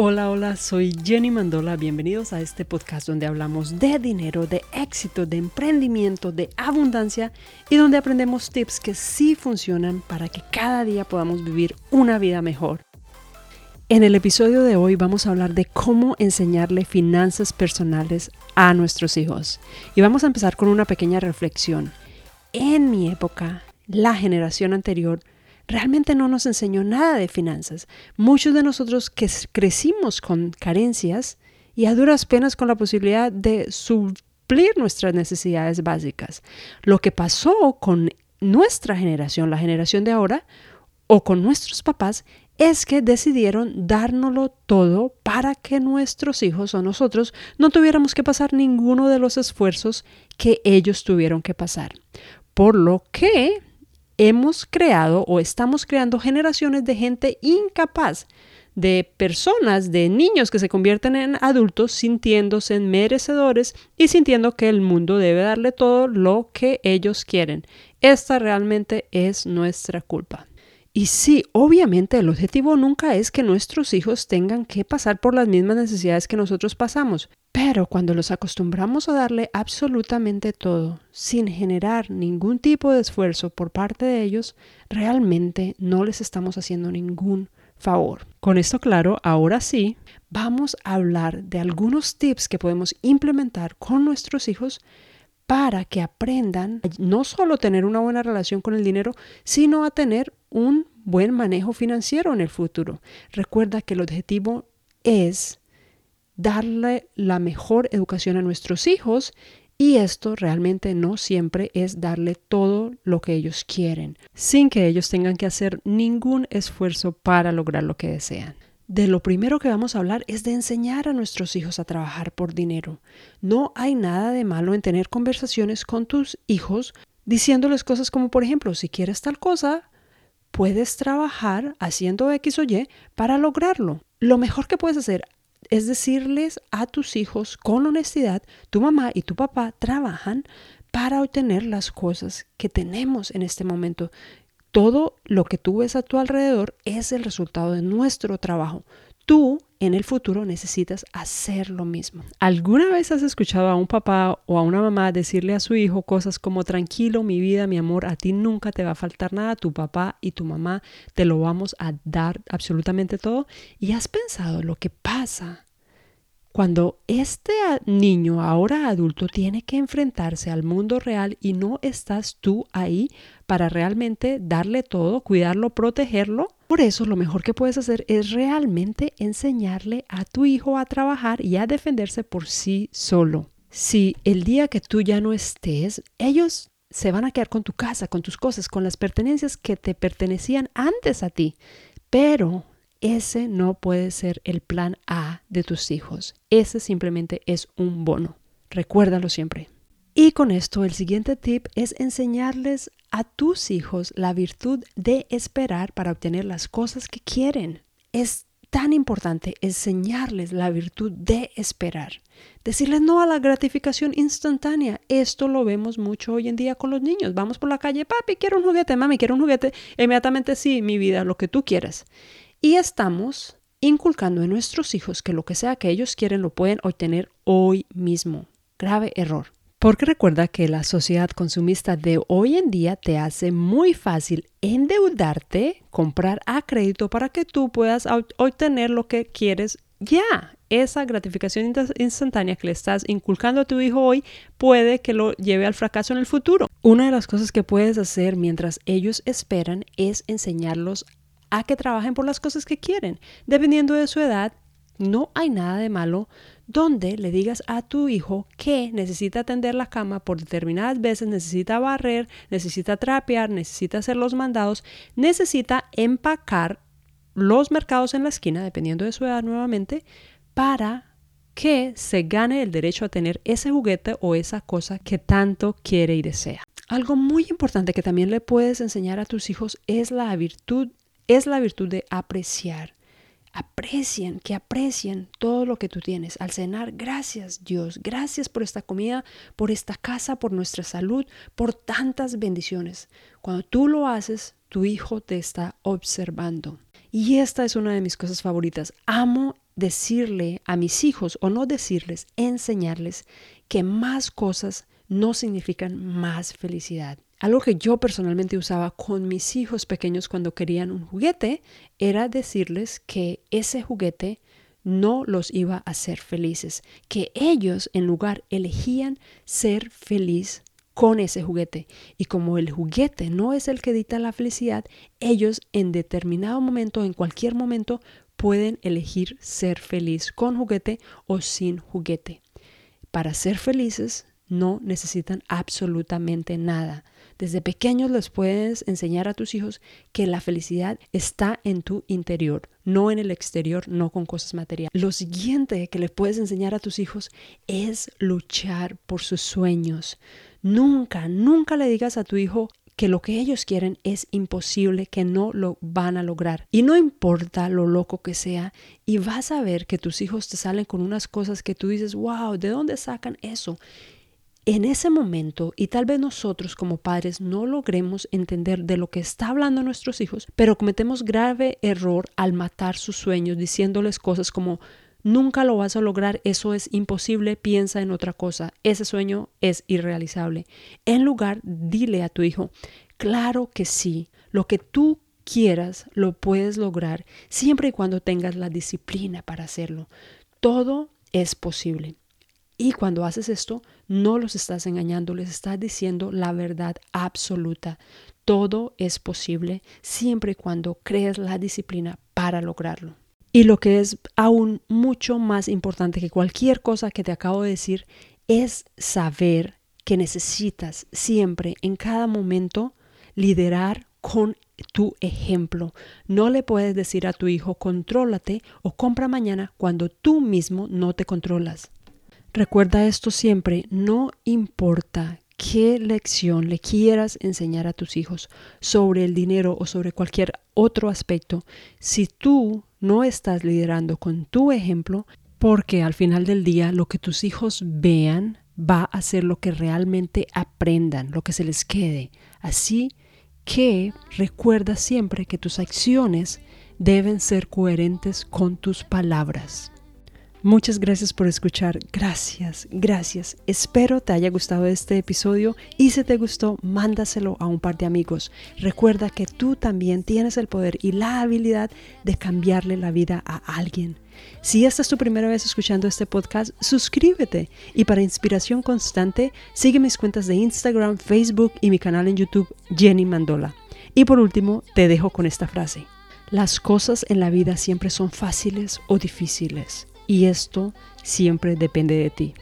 Hola, hola, soy Jenny Mandola. Bienvenidos a este podcast donde hablamos de dinero, de éxito, de emprendimiento, de abundancia y donde aprendemos tips que sí funcionan para que cada día podamos vivir una vida mejor. En el episodio de hoy vamos a hablar de cómo enseñarle finanzas personales a nuestros hijos. Y vamos a empezar con una pequeña reflexión. En mi época, la generación anterior realmente no nos enseñó nada de finanzas. Muchos de nosotros que crecimos con carencias y a duras penas con la posibilidad de suplir nuestras necesidades básicas. Lo que pasó con nuestra generación, la generación de ahora, o con nuestros papás, es que decidieron dárnoslo todo para que nuestros hijos o nosotros no tuviéramos que pasar ninguno de los esfuerzos que ellos tuvieron que pasar. Por lo que hemos creado o estamos creando generaciones de gente incapaz, de personas, de niños que se convierten en adultos sintiéndose merecedores y sintiendo que el mundo debe darle todo lo que ellos quieren. Esta realmente es nuestra culpa. Y sí, obviamente el objetivo nunca es que nuestros hijos tengan que pasar por las mismas necesidades que nosotros pasamos, pero cuando los acostumbramos a darle absolutamente todo, sin generar ningún tipo de esfuerzo por parte de ellos, realmente no les estamos haciendo ningún favor. Con esto claro, ahora sí, vamos a hablar de algunos tips que podemos implementar con nuestros hijos para que aprendan no solo tener una buena relación con el dinero, sino a tener un buen manejo financiero en el futuro. Recuerda que el objetivo es darle la mejor educación a nuestros hijos y esto realmente no siempre es darle todo lo que ellos quieren, sin que ellos tengan que hacer ningún esfuerzo para lograr lo que desean. De lo primero que vamos a hablar es de enseñar a nuestros hijos a trabajar por dinero. No hay nada de malo en tener conversaciones con tus hijos diciéndoles cosas como, por ejemplo, si quieres tal cosa, puedes trabajar haciendo X o Y para lograrlo. Lo mejor que puedes hacer es decirles a tus hijos con honestidad, tu mamá y tu papá trabajan para obtener las cosas que tenemos en este momento. Todo lo que tú ves a tu alrededor es el resultado de nuestro trabajo. Tú en el futuro necesitas hacer lo mismo. ¿Alguna vez has escuchado a un papá o a una mamá decirle a su hijo cosas como tranquilo, mi vida, mi amor, a ti nunca te va a faltar nada, tu papá y tu mamá te lo vamos a dar absolutamente todo? ¿Y has pensado lo que pasa cuando este niño, ahora adulto, tiene que enfrentarse al mundo real y no estás tú ahí para realmente darle todo, cuidarlo, protegerlo, por eso lo mejor que puedes hacer es realmente enseñarle a tu hijo a trabajar y a defenderse por sí solo. Si el día que tú ya no estés, ellos se van a quedar con tu casa, con tus cosas, con las pertenencias que te pertenecían antes a ti. Pero ese no puede ser el plan A de tus hijos. Ese simplemente es un bono. Recuérdalo siempre. Y con esto el siguiente tip es enseñarles a tus hijos la virtud de esperar para obtener las cosas que quieren. Es tan importante enseñarles la virtud de esperar. Decirles no a la gratificación instantánea. Esto lo vemos mucho hoy en día con los niños. Vamos por la calle, papi, quiero un juguete, mami, quiero un juguete. Inmediatamente sí, mi vida, lo que tú quieras. Y estamos inculcando en nuestros hijos que lo que sea que ellos quieren lo pueden obtener hoy mismo. Grave error. Porque recuerda que la sociedad consumista de hoy en día te hace muy fácil endeudarte, comprar a crédito para que tú puedas obtener lo que quieres ya. Esa gratificación instantánea que le estás inculcando a tu hijo hoy puede que lo lleve al fracaso en el futuro. Una de las cosas que puedes hacer mientras ellos esperan es enseñarlos a que trabajen por las cosas que quieren. Dependiendo de su edad, no hay nada de malo donde le digas a tu hijo que necesita tender la cama por determinadas veces, necesita barrer, necesita trapear, necesita hacer los mandados, necesita empacar los mercados en la esquina, dependiendo de su edad nuevamente, para que se gane el derecho a tener ese juguete o esa cosa que tanto quiere y desea. Algo muy importante que también le puedes enseñar a tus hijos es la virtud es la virtud de apreciar. Aprecien, que aprecien todo lo que tú tienes. Al cenar, gracias Dios, gracias por esta comida, por esta casa, por nuestra salud, por tantas bendiciones. Cuando tú lo haces, tu hijo te está observando. Y esta es una de mis cosas favoritas. Amo decirle a mis hijos, o no decirles, enseñarles que más cosas no significan más felicidad. Algo que yo personalmente usaba con mis hijos pequeños cuando querían un juguete era decirles que ese juguete no los iba a hacer felices, que ellos en lugar elegían ser feliz con ese juguete. Y como el juguete no es el que dicta la felicidad, ellos en determinado momento, en cualquier momento, pueden elegir ser feliz con juguete o sin juguete. Para ser felices no necesitan absolutamente nada. Desde pequeños les puedes enseñar a tus hijos que la felicidad está en tu interior, no en el exterior, no con cosas materiales. Lo siguiente que le puedes enseñar a tus hijos es luchar por sus sueños. Nunca, nunca le digas a tu hijo que lo que ellos quieren es imposible, que no lo van a lograr. Y no importa lo loco que sea, y vas a ver que tus hijos te salen con unas cosas que tú dices, wow, ¿de dónde sacan eso? En ese momento, y tal vez nosotros como padres no logremos entender de lo que está hablando nuestros hijos, pero cometemos grave error al matar sus sueños diciéndoles cosas como nunca lo vas a lograr, eso es imposible, piensa en otra cosa, ese sueño es irrealizable. En lugar, dile a tu hijo, claro que sí, lo que tú quieras lo puedes lograr siempre y cuando tengas la disciplina para hacerlo. Todo es posible. Y cuando haces esto, no los estás engañando, les estás diciendo la verdad absoluta. Todo es posible siempre y cuando crees la disciplina para lograrlo. Y lo que es aún mucho más importante que cualquier cosa que te acabo de decir es saber que necesitas siempre, en cada momento, liderar con tu ejemplo. No le puedes decir a tu hijo, contrólate o compra mañana cuando tú mismo no te controlas. Recuerda esto siempre, no importa qué lección le quieras enseñar a tus hijos sobre el dinero o sobre cualquier otro aspecto, si tú no estás liderando con tu ejemplo, porque al final del día lo que tus hijos vean va a ser lo que realmente aprendan, lo que se les quede. Así que recuerda siempre que tus acciones deben ser coherentes con tus palabras. Muchas gracias por escuchar. Gracias, gracias. Espero te haya gustado este episodio y si te gustó, mándaselo a un par de amigos. Recuerda que tú también tienes el poder y la habilidad de cambiarle la vida a alguien. Si esta es tu primera vez escuchando este podcast, suscríbete y para inspiración constante, sigue mis cuentas de Instagram, Facebook y mi canal en YouTube, Jenny Mandola. Y por último, te dejo con esta frase. Las cosas en la vida siempre son fáciles o difíciles y esto siempre depende de ti.